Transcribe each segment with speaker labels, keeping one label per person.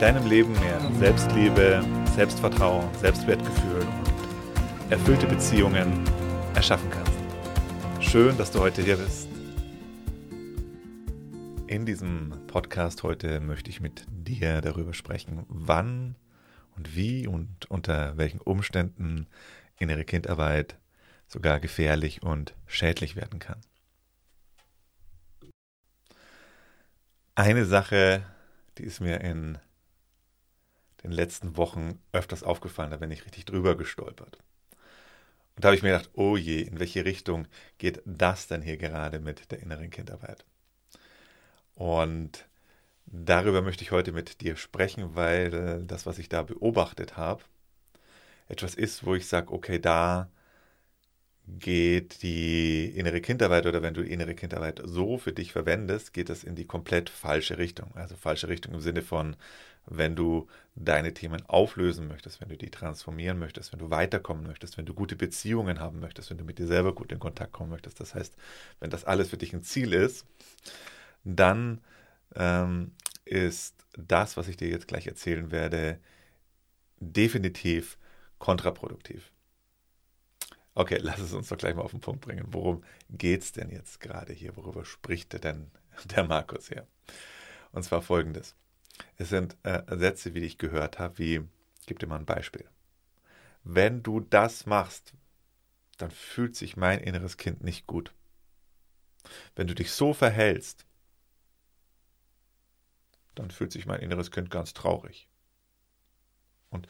Speaker 1: deinem Leben mehr Selbstliebe, Selbstvertrauen, Selbstwertgefühl und erfüllte Beziehungen erschaffen kannst. Schön, dass du heute hier bist. In diesem Podcast heute möchte ich mit dir darüber sprechen, wann und wie und unter welchen Umständen innere Kindarbeit sogar gefährlich und schädlich werden kann. Eine Sache, die ist mir in den letzten Wochen öfters aufgefallen, da bin ich richtig drüber gestolpert. Und da habe ich mir gedacht, oh je, in welche Richtung geht das denn hier gerade mit der inneren Kindarbeit? Und darüber möchte ich heute mit dir sprechen, weil das, was ich da beobachtet habe, etwas ist, wo ich sage, okay, da geht die innere Kindarbeit oder wenn du die innere Kindarbeit so für dich verwendest, geht das in die komplett falsche Richtung. Also falsche Richtung im Sinne von, wenn du deine Themen auflösen möchtest, wenn du die transformieren möchtest, wenn du weiterkommen möchtest, wenn du gute Beziehungen haben möchtest, wenn du mit dir selber gut in Kontakt kommen möchtest. Das heißt, wenn das alles für dich ein Ziel ist, dann ähm, ist das, was ich dir jetzt gleich erzählen werde, definitiv kontraproduktiv. Okay, lass es uns doch gleich mal auf den Punkt bringen. Worum geht es denn jetzt gerade hier? Worüber spricht denn der Markus hier? Und zwar folgendes. Es sind äh, Sätze, wie ich gehört habe, wie, gib dir mal ein Beispiel. Wenn du das machst, dann fühlt sich mein inneres Kind nicht gut. Wenn du dich so verhältst, dann fühlt sich mein inneres Kind ganz traurig. Und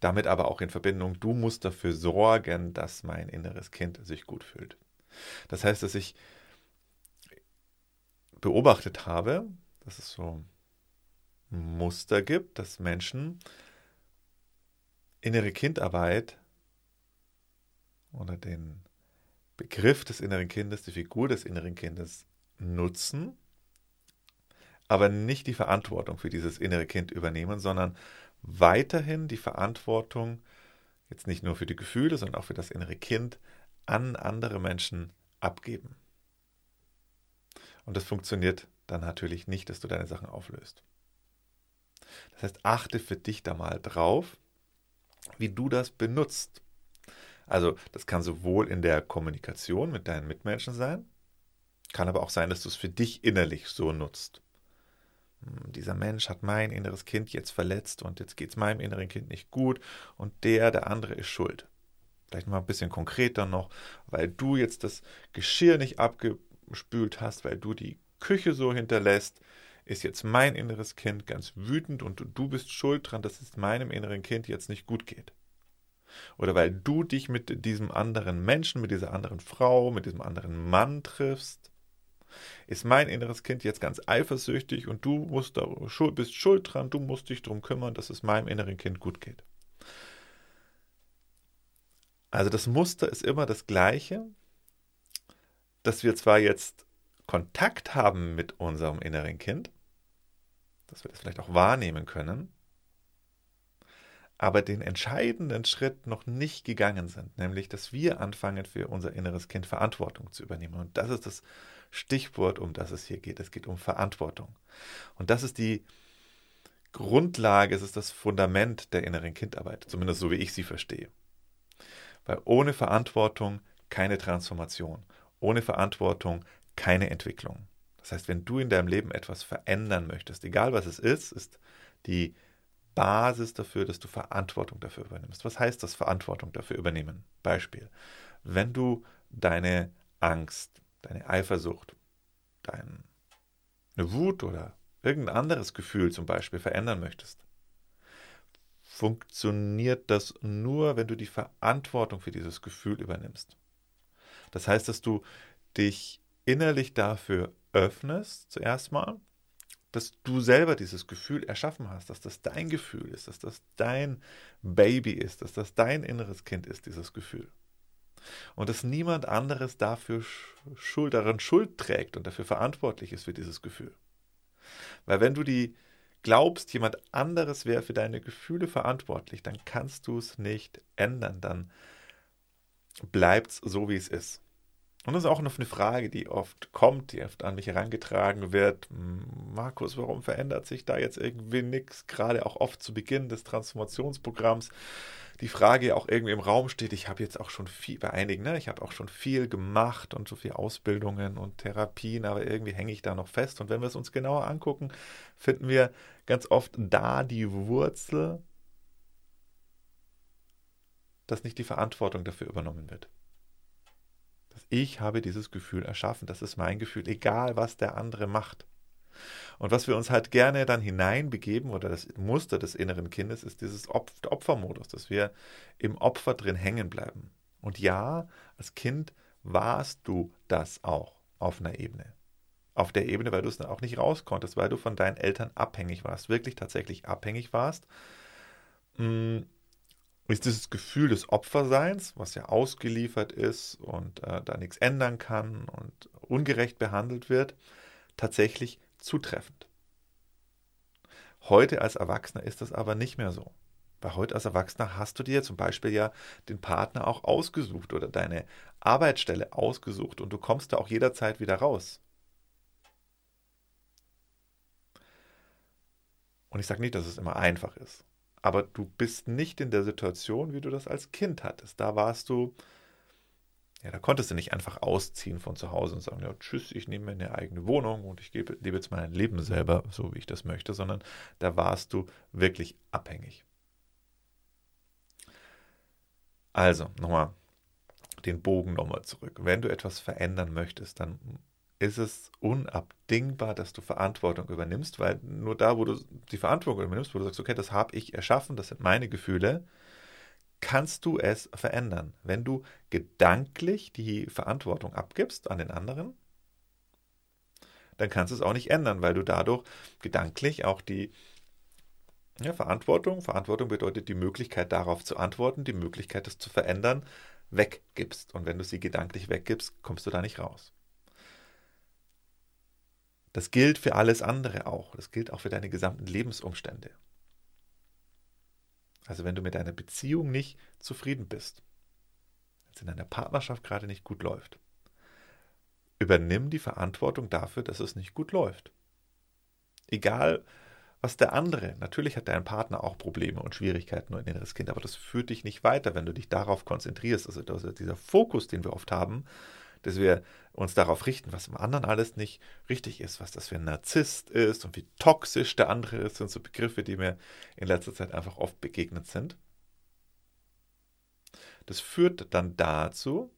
Speaker 1: damit aber auch in Verbindung, du musst dafür sorgen, dass mein inneres Kind sich gut fühlt. Das heißt, dass ich beobachtet habe, dass es so Muster gibt, dass Menschen innere Kindarbeit oder den Begriff des inneren Kindes, die Figur des inneren Kindes nutzen, aber nicht die Verantwortung für dieses innere Kind übernehmen, sondern weiterhin die Verantwortung, jetzt nicht nur für die Gefühle, sondern auch für das innere Kind, an andere Menschen abgeben. Und das funktioniert dann natürlich nicht, dass du deine Sachen auflöst. Das heißt, achte für dich da mal drauf, wie du das benutzt. Also das kann sowohl in der Kommunikation mit deinen Mitmenschen sein, kann aber auch sein, dass du es für dich innerlich so nutzt. Hm, dieser Mensch hat mein inneres Kind jetzt verletzt und jetzt geht es meinem inneren Kind nicht gut und der, der andere ist schuld. Vielleicht mal ein bisschen konkreter noch, weil du jetzt das Geschirr nicht abgespült hast, weil du die Küche so hinterlässt, ist jetzt mein inneres Kind ganz wütend und du bist schuld dran, dass es meinem inneren Kind jetzt nicht gut geht. Oder weil du dich mit diesem anderen Menschen, mit dieser anderen Frau, mit diesem anderen Mann triffst, ist mein inneres Kind jetzt ganz eifersüchtig und du musst da, bist schuld dran, du musst dich darum kümmern, dass es meinem inneren Kind gut geht. Also das Muster ist immer das gleiche, dass wir zwar jetzt Kontakt haben mit unserem inneren Kind, dass wir das vielleicht auch wahrnehmen können, aber den entscheidenden Schritt noch nicht gegangen sind, nämlich dass wir anfangen, für unser inneres Kind Verantwortung zu übernehmen. Und das ist das Stichwort, um das es hier geht. Es geht um Verantwortung. Und das ist die Grundlage, es ist das Fundament der inneren Kindarbeit, zumindest so wie ich sie verstehe. Weil ohne Verantwortung keine Transformation, ohne Verantwortung keine Entwicklung. Das heißt, wenn du in deinem Leben etwas verändern möchtest, egal was es ist, ist die Basis dafür, dass du Verantwortung dafür übernimmst. Was heißt das Verantwortung dafür übernehmen? Beispiel. Wenn du deine Angst, deine Eifersucht, deine Wut oder irgendein anderes Gefühl zum Beispiel verändern möchtest, funktioniert das nur, wenn du die Verantwortung für dieses Gefühl übernimmst. Das heißt, dass du dich innerlich dafür öffnest, zuerst mal, dass du selber dieses Gefühl erschaffen hast, dass das dein Gefühl ist, dass das dein Baby ist, dass das dein inneres Kind ist, dieses Gefühl. Und dass niemand anderes dafür Schuld, daran Schuld trägt und dafür verantwortlich ist für dieses Gefühl. Weil wenn du die glaubst, jemand anderes wäre für deine Gefühle verantwortlich, dann kannst du es nicht ändern, dann bleibt es so, wie es ist. Und das ist auch noch eine Frage, die oft kommt, die oft an mich herangetragen wird. Markus, warum verändert sich da jetzt irgendwie nichts? Gerade auch oft zu Beginn des Transformationsprogramms. Die Frage auch irgendwie im Raum steht, ich habe jetzt auch schon viel, bei einigen, ne, ich habe auch schon viel gemacht und so viel Ausbildungen und Therapien, aber irgendwie hänge ich da noch fest. Und wenn wir es uns genauer angucken, finden wir ganz oft da die Wurzel, dass nicht die Verantwortung dafür übernommen wird. Ich habe dieses Gefühl erschaffen. Das ist mein Gefühl, egal was der andere macht. Und was wir uns halt gerne dann hineinbegeben oder das Muster des inneren Kindes ist dieses Opfermodus, dass wir im Opfer drin hängen bleiben. Und ja, als Kind warst du das auch auf einer Ebene. Auf der Ebene, weil du es dann auch nicht raus konntest, weil du von deinen Eltern abhängig warst, wirklich tatsächlich abhängig warst. Hm, ist dieses Gefühl des Opferseins, was ja ausgeliefert ist und äh, da nichts ändern kann und ungerecht behandelt wird, tatsächlich zutreffend. Heute als Erwachsener ist das aber nicht mehr so. Weil heute als Erwachsener hast du dir zum Beispiel ja den Partner auch ausgesucht oder deine Arbeitsstelle ausgesucht und du kommst da auch jederzeit wieder raus. Und ich sage nicht, dass es immer einfach ist. Aber du bist nicht in der Situation, wie du das als Kind hattest. Da warst du, ja, da konntest du nicht einfach ausziehen von zu Hause und sagen, ja, tschüss, ich nehme mir eine eigene Wohnung und ich gebe, lebe jetzt mein Leben selber, so wie ich das möchte, sondern da warst du wirklich abhängig. Also, nochmal den Bogen nochmal zurück. Wenn du etwas verändern möchtest, dann ist es unabdingbar, dass du Verantwortung übernimmst, weil nur da, wo du die Verantwortung übernimmst, wo du sagst, okay, das habe ich erschaffen, das sind meine Gefühle, kannst du es verändern. Wenn du gedanklich die Verantwortung abgibst an den anderen, dann kannst du es auch nicht ändern, weil du dadurch gedanklich auch die ja, Verantwortung, Verantwortung bedeutet die Möglichkeit darauf zu antworten, die Möglichkeit, das zu verändern, weggibst. Und wenn du sie gedanklich weggibst, kommst du da nicht raus. Das gilt für alles andere auch. Das gilt auch für deine gesamten Lebensumstände. Also wenn du mit deiner Beziehung nicht zufrieden bist, wenn es in deiner Partnerschaft gerade nicht gut läuft, übernimm die Verantwortung dafür, dass es nicht gut läuft. Egal, was der andere, natürlich hat dein Partner auch Probleme und Schwierigkeiten und inneres Kind, aber das führt dich nicht weiter, wenn du dich darauf konzentrierst. Also dieser Fokus, den wir oft haben, dass wir uns darauf richten, was im anderen alles nicht richtig ist, was das für ein Narzisst ist und wie toxisch der andere ist, sind so Begriffe, die mir in letzter Zeit einfach oft begegnet sind. Das führt dann dazu,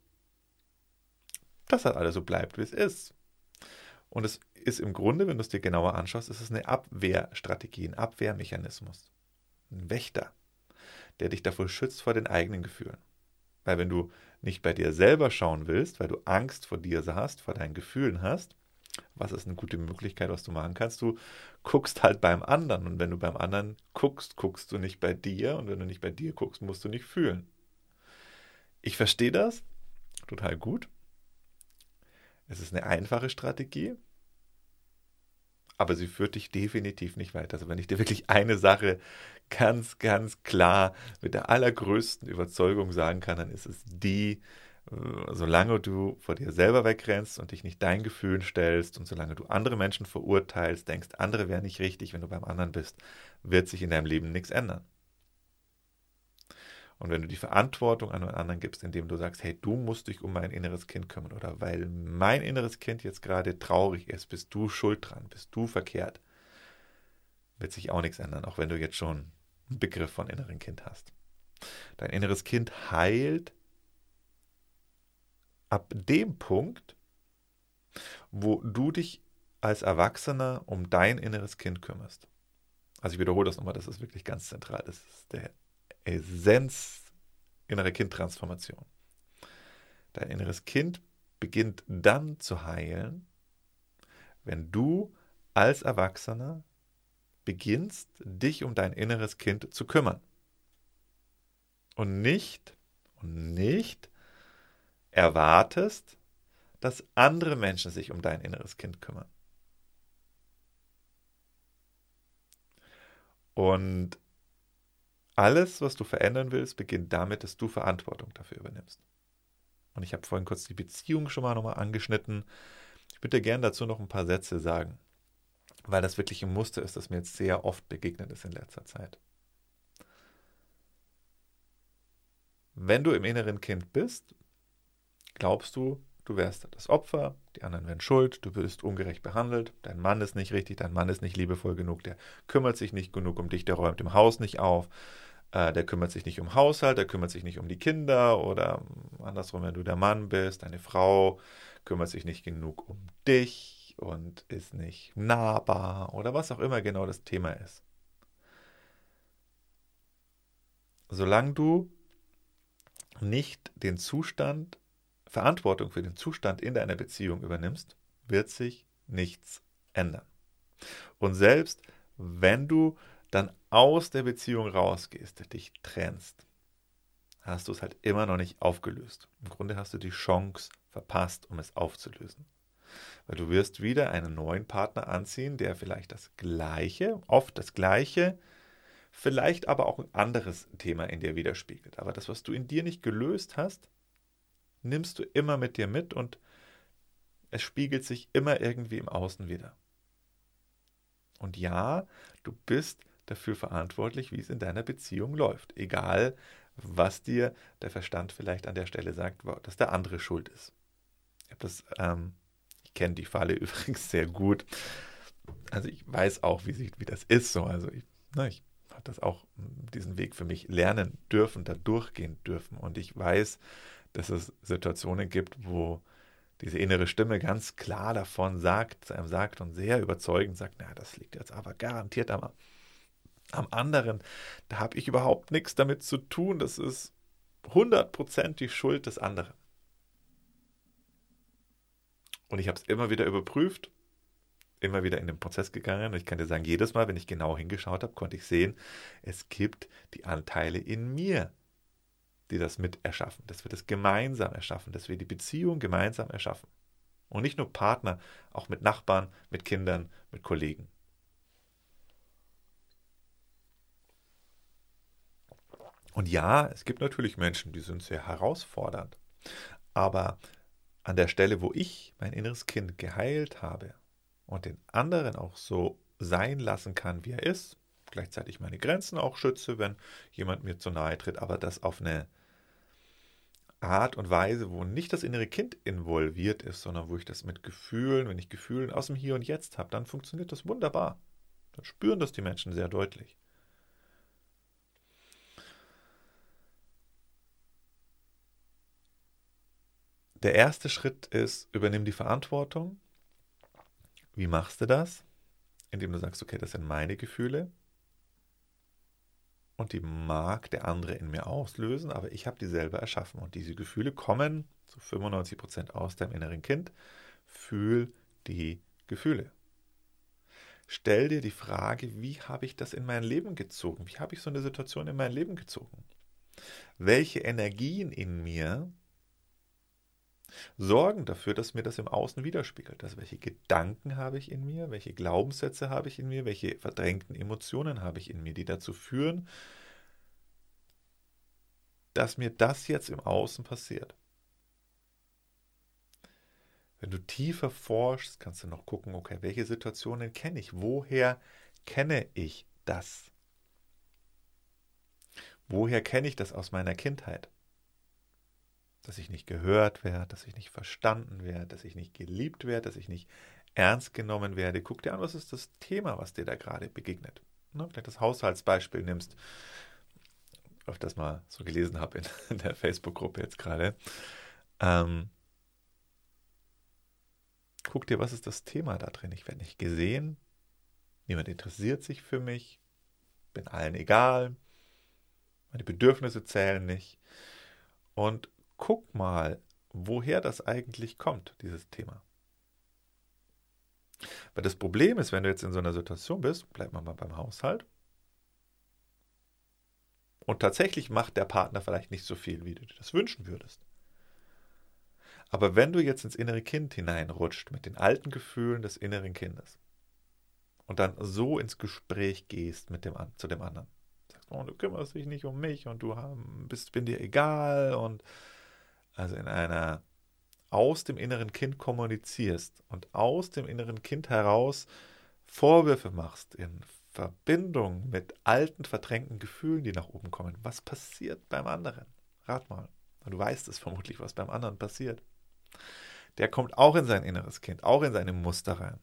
Speaker 1: dass halt alles so bleibt, wie es ist. Und es ist im Grunde, wenn du es dir genauer anschaust, ist es eine Abwehrstrategie, ein Abwehrmechanismus, ein Wächter, der dich davor schützt vor den eigenen Gefühlen. Weil wenn du nicht bei dir selber schauen willst, weil du Angst vor dir hast, vor deinen Gefühlen hast, was ist eine gute Möglichkeit, was du machen kannst? Du guckst halt beim anderen und wenn du beim anderen guckst, guckst du nicht bei dir und wenn du nicht bei dir guckst, musst du nicht fühlen. Ich verstehe das total gut. Es ist eine einfache Strategie, aber sie führt dich definitiv nicht weiter. Also wenn ich dir wirklich eine Sache ganz, ganz klar mit der allergrößten Überzeugung sagen kann, dann ist es die, äh, solange du vor dir selber wegrennst und dich nicht deinen Gefühlen stellst und solange du andere Menschen verurteilst, denkst, andere wären nicht richtig, wenn du beim anderen bist, wird sich in deinem Leben nichts ändern. Und wenn du die Verantwortung an einen anderen gibst, indem du sagst, hey, du musst dich um mein inneres Kind kümmern oder weil mein inneres Kind jetzt gerade traurig ist, bist du schuld dran, bist du verkehrt, wird sich auch nichts ändern, auch wenn du jetzt schon einen Begriff von inneren Kind hast. Dein inneres Kind heilt ab dem Punkt, wo du dich als Erwachsener um dein inneres Kind kümmerst. Also ich wiederhole das nochmal, das ist wirklich ganz zentral. Das ist der Essenz innere Kindtransformation. Dein inneres Kind beginnt dann zu heilen, wenn du als Erwachsener beginnst, dich um dein inneres Kind zu kümmern. Und nicht, und nicht erwartest, dass andere Menschen sich um dein inneres Kind kümmern. Und alles, was du verändern willst, beginnt damit, dass du Verantwortung dafür übernimmst. Und ich habe vorhin kurz die Beziehung schon mal nochmal angeschnitten. Ich würde gerne dazu noch ein paar Sätze sagen, weil das wirklich ein Muster ist, das mir jetzt sehr oft begegnet ist in letzter Zeit. Wenn du im inneren Kind bist, glaubst du, du wärst das Opfer, die anderen wären schuld, du wirst ungerecht behandelt, dein Mann ist nicht richtig, dein Mann ist nicht liebevoll genug, der kümmert sich nicht genug um dich, der räumt im Haus nicht auf, äh, der kümmert sich nicht um Haushalt, der kümmert sich nicht um die Kinder oder andersrum, wenn du der Mann bist, deine Frau kümmert sich nicht genug um dich und ist nicht nahbar oder was auch immer genau das Thema ist. Solange du nicht den Zustand, Verantwortung für den Zustand in deiner Beziehung übernimmst, wird sich nichts ändern. Und selbst wenn du dann aus der Beziehung rausgehst, dich trennst, hast du es halt immer noch nicht aufgelöst. Im Grunde hast du die Chance verpasst, um es aufzulösen. Weil du wirst wieder einen neuen Partner anziehen, der vielleicht das Gleiche, oft das Gleiche, vielleicht aber auch ein anderes Thema in dir widerspiegelt. Aber das, was du in dir nicht gelöst hast, nimmst du immer mit dir mit und es spiegelt sich immer irgendwie im Außen wieder. Und ja, du bist dafür verantwortlich, wie es in deiner Beziehung läuft. Egal, was dir der Verstand vielleicht an der Stelle sagt, dass der andere schuld ist. Ich, ähm, ich kenne die Falle übrigens sehr gut. Also ich weiß auch, wie, wie das ist so. Also ich, na, ich habe das auch, diesen Weg für mich lernen dürfen, da durchgehen dürfen. Und ich weiß, dass es Situationen gibt, wo diese innere Stimme ganz klar davon sagt, zu einem sagt und sehr überzeugend sagt, na, das liegt jetzt aber garantiert am, am anderen. Da habe ich überhaupt nichts damit zu tun. Das ist 100% die Schuld des anderen. Und ich habe es immer wieder überprüft, immer wieder in den Prozess gegangen. Und ich kann dir sagen, jedes Mal, wenn ich genau hingeschaut habe, konnte ich sehen, es gibt die Anteile in mir, die das mit erschaffen, dass wir das gemeinsam erschaffen, dass wir die Beziehung gemeinsam erschaffen. Und nicht nur Partner, auch mit Nachbarn, mit Kindern, mit Kollegen. Und ja, es gibt natürlich Menschen, die sind sehr herausfordernd. Aber an der Stelle, wo ich mein inneres Kind geheilt habe und den anderen auch so sein lassen kann, wie er ist, gleichzeitig meine Grenzen auch schütze, wenn jemand mir zu nahe tritt, aber das auf eine Art und Weise, wo nicht das innere Kind involviert ist, sondern wo ich das mit Gefühlen, wenn ich Gefühlen aus dem Hier und Jetzt habe, dann funktioniert das wunderbar. Dann spüren das die Menschen sehr deutlich. Der erste Schritt ist, übernimm die Verantwortung. Wie machst du das? Indem du sagst, okay, das sind meine Gefühle, und die mag der andere in mir auslösen, aber ich habe die selber erschaffen. Und diese Gefühle kommen zu 95 Prozent aus deinem inneren Kind. Fühl die Gefühle. Stell dir die Frage, wie habe ich das in mein Leben gezogen? Wie habe ich so eine Situation in mein Leben gezogen? Welche Energien in mir sorgen dafür, dass mir das im Außen widerspiegelt. Also welche Gedanken habe ich in mir, welche Glaubenssätze habe ich in mir, welche verdrängten Emotionen habe ich in mir, die dazu führen, dass mir das jetzt im Außen passiert. Wenn du tiefer forschst, kannst du noch gucken, okay, welche Situationen kenne ich? Woher kenne ich das? Woher kenne ich das aus meiner Kindheit? Dass ich nicht gehört werde, dass ich nicht verstanden werde, dass ich nicht geliebt werde, dass ich nicht ernst genommen werde. Guck dir an, was ist das Thema, was dir da gerade begegnet. Ne? Vielleicht das Haushaltsbeispiel nimmst, auf das mal so gelesen habe in, in der Facebook-Gruppe jetzt gerade. Ähm, guck dir, was ist das Thema da drin? Ich werde nicht gesehen, niemand interessiert sich für mich, bin allen egal, meine Bedürfnisse zählen nicht. Und guck mal, woher das eigentlich kommt, dieses Thema. Weil das Problem ist, wenn du jetzt in so einer Situation bist, bleib mal beim Haushalt, und tatsächlich macht der Partner vielleicht nicht so viel, wie du dir das wünschen würdest. Aber wenn du jetzt ins innere Kind hineinrutscht mit den alten Gefühlen des inneren Kindes und dann so ins Gespräch gehst mit dem, zu dem anderen, sagst, oh, du kümmerst dich nicht um mich und du bist, bin dir egal und also in einer aus dem inneren Kind kommunizierst und aus dem inneren Kind heraus Vorwürfe machst in Verbindung mit alten, verdrängten Gefühlen, die nach oben kommen. Was passiert beim anderen? Rat mal. Du weißt es vermutlich, was beim anderen passiert. Der kommt auch in sein inneres Kind, auch in seine Muster rein.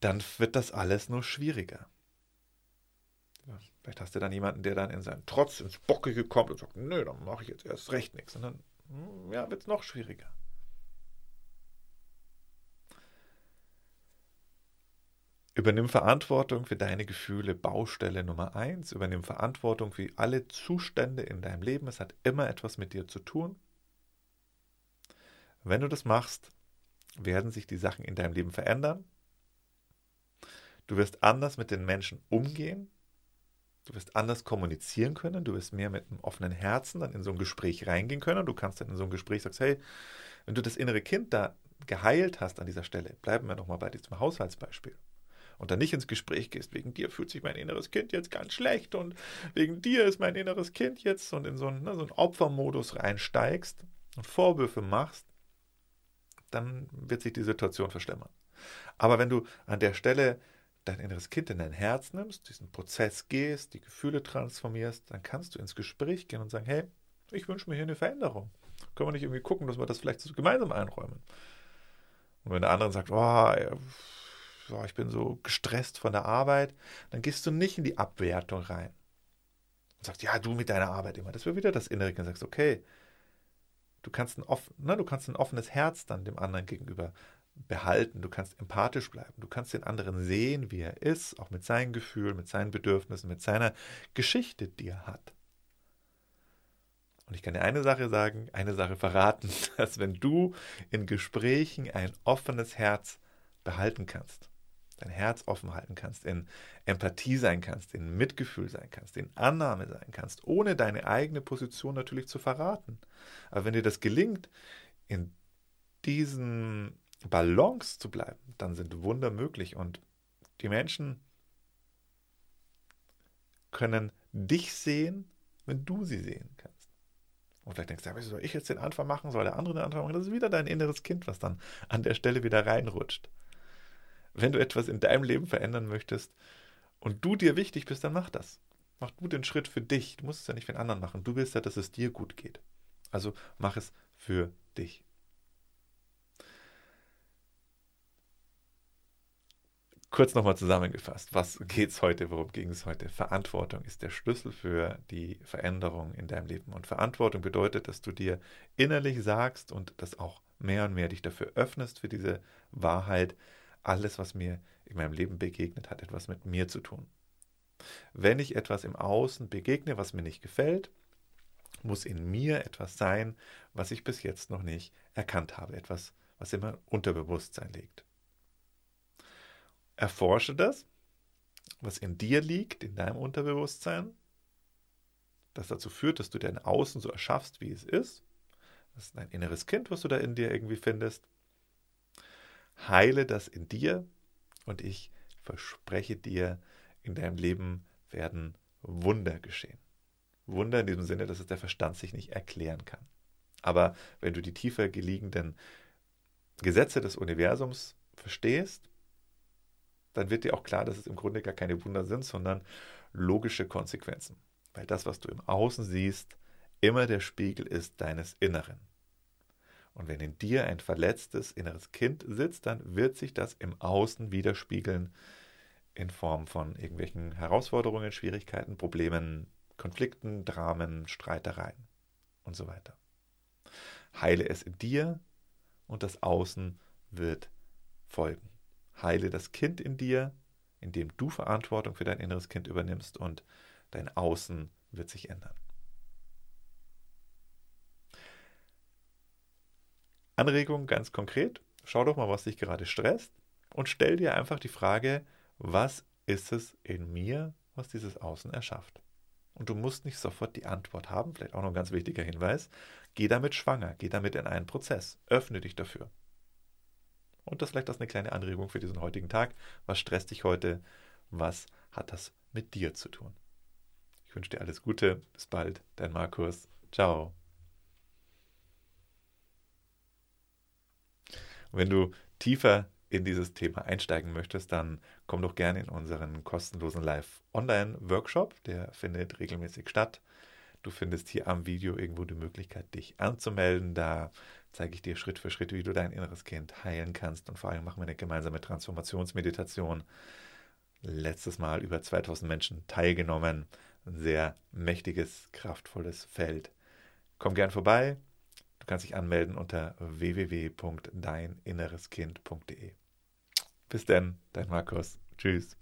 Speaker 1: Dann wird das alles nur schwieriger. Vielleicht hast du dann jemanden, der dann in seinen Trotz ins Bockige kommt und sagt, nö, dann mache ich jetzt erst recht nichts. Und dann hm, ja, wird es noch schwieriger. Übernimm Verantwortung für deine Gefühle, Baustelle Nummer eins. Übernimm Verantwortung für alle Zustände in deinem Leben. Es hat immer etwas mit dir zu tun. Wenn du das machst, werden sich die Sachen in deinem Leben verändern. Du wirst anders mit den Menschen umgehen. Du wirst anders kommunizieren können. Du wirst mehr mit einem offenen Herzen dann in so ein Gespräch reingehen können. Du kannst dann in so ein Gespräch sagen, hey, wenn du das innere Kind da geheilt hast an dieser Stelle, bleiben wir nochmal bei diesem Haushaltsbeispiel und dann nicht ins Gespräch gehst, wegen dir fühlt sich mein inneres Kind jetzt ganz schlecht und wegen dir ist mein inneres Kind jetzt und in so einen, ne, so einen Opfermodus reinsteigst und Vorwürfe machst, dann wird sich die Situation verschlimmern. Aber wenn du an der Stelle dein inneres Kind in dein Herz nimmst, diesen Prozess gehst, die Gefühle transformierst, dann kannst du ins Gespräch gehen und sagen, hey, ich wünsche mir hier eine Veränderung. Können wir nicht irgendwie gucken, dass wir das vielleicht gemeinsam einräumen? Und wenn der andere sagt, oh, oh, ich bin so gestresst von der Arbeit, dann gehst du nicht in die Abwertung rein und sagst, ja, du mit deiner Arbeit immer. Das wird wieder das Innere und sagst, okay, du kannst, ein offen, ne, du kannst ein offenes Herz dann dem anderen gegenüber behalten, du kannst empathisch bleiben, du kannst den anderen sehen, wie er ist, auch mit seinen Gefühlen, mit seinen Bedürfnissen, mit seiner Geschichte, die er hat. Und ich kann dir eine Sache sagen, eine Sache verraten, dass wenn du in Gesprächen ein offenes Herz behalten kannst, dein Herz offen halten kannst, in Empathie sein kannst, in Mitgefühl sein kannst, in Annahme sein kannst, ohne deine eigene Position natürlich zu verraten. Aber wenn dir das gelingt, in diesen Balance zu bleiben, dann sind Wunder möglich und die Menschen können dich sehen, wenn du sie sehen kannst. Und vielleicht denkst du, ja, soll ich jetzt den Anfang machen, soll der andere den Anfang machen? Das ist wieder dein inneres Kind, was dann an der Stelle wieder reinrutscht. Wenn du etwas in deinem Leben verändern möchtest und du dir wichtig bist, dann mach das. Mach du den Schritt für dich. Du musst es ja nicht für den anderen machen. Du willst ja, dass es dir gut geht. Also mach es für dich. Kurz nochmal zusammengefasst, was geht es heute, worum ging es heute? Verantwortung ist der Schlüssel für die Veränderung in deinem Leben. Und Verantwortung bedeutet, dass du dir innerlich sagst und das auch mehr und mehr dich dafür öffnest für diese Wahrheit, alles, was mir in meinem Leben begegnet, hat etwas mit mir zu tun. Wenn ich etwas im Außen begegne, was mir nicht gefällt, muss in mir etwas sein, was ich bis jetzt noch nicht erkannt habe, etwas, was meinem Unterbewusstsein liegt. Erforsche das, was in dir liegt, in deinem Unterbewusstsein, das dazu führt, dass du dein Außen so erschaffst, wie es ist. Das ist dein inneres Kind, was du da in dir irgendwie findest heile das in dir und ich verspreche dir, in deinem Leben werden Wunder geschehen. Wunder in diesem Sinne, dass es der Verstand sich nicht erklären kann. Aber wenn du die tiefer geliegenden Gesetze des Universums verstehst, dann wird dir auch klar, dass es im Grunde gar keine Wunder sind, sondern logische Konsequenzen. Weil das, was du im Außen siehst, immer der Spiegel ist deines Inneren. Und wenn in dir ein verletztes inneres Kind sitzt, dann wird sich das im Außen widerspiegeln in Form von irgendwelchen Herausforderungen, Schwierigkeiten, Problemen, Konflikten, Dramen, Streitereien und so weiter. Heile es in dir und das Außen wird folgen. Heile das Kind in dir, indem du Verantwortung für dein inneres Kind übernimmst und dein Außen wird sich ändern. Anregung ganz konkret, schau doch mal, was dich gerade stresst und stell dir einfach die Frage, was ist es in mir, was dieses Außen erschafft? Und du musst nicht sofort die Antwort haben, vielleicht auch noch ein ganz wichtiger Hinweis. Geh damit schwanger, geh damit in einen Prozess, öffne dich dafür. Und das vielleicht das eine kleine Anregung für diesen heutigen Tag. Was stresst dich heute? Was hat das mit dir zu tun? Ich wünsche dir alles Gute. Bis bald. Dein Markus. Ciao. wenn du tiefer in dieses Thema einsteigen möchtest, dann komm doch gerne in unseren kostenlosen Live-Online-Workshop. Der findet regelmäßig statt. Du findest hier am Video irgendwo die Möglichkeit, dich anzumelden. Da zeige ich dir Schritt für Schritt, wie du dein inneres Kind heilen kannst. Und vor allem machen wir eine gemeinsame Transformationsmeditation. Letztes Mal über 2000 Menschen teilgenommen. Ein sehr mächtiges, kraftvolles Feld. Komm gern vorbei. Du kannst dich anmelden unter www.deininnereskind.de. Bis dann, dein Markus. Tschüss.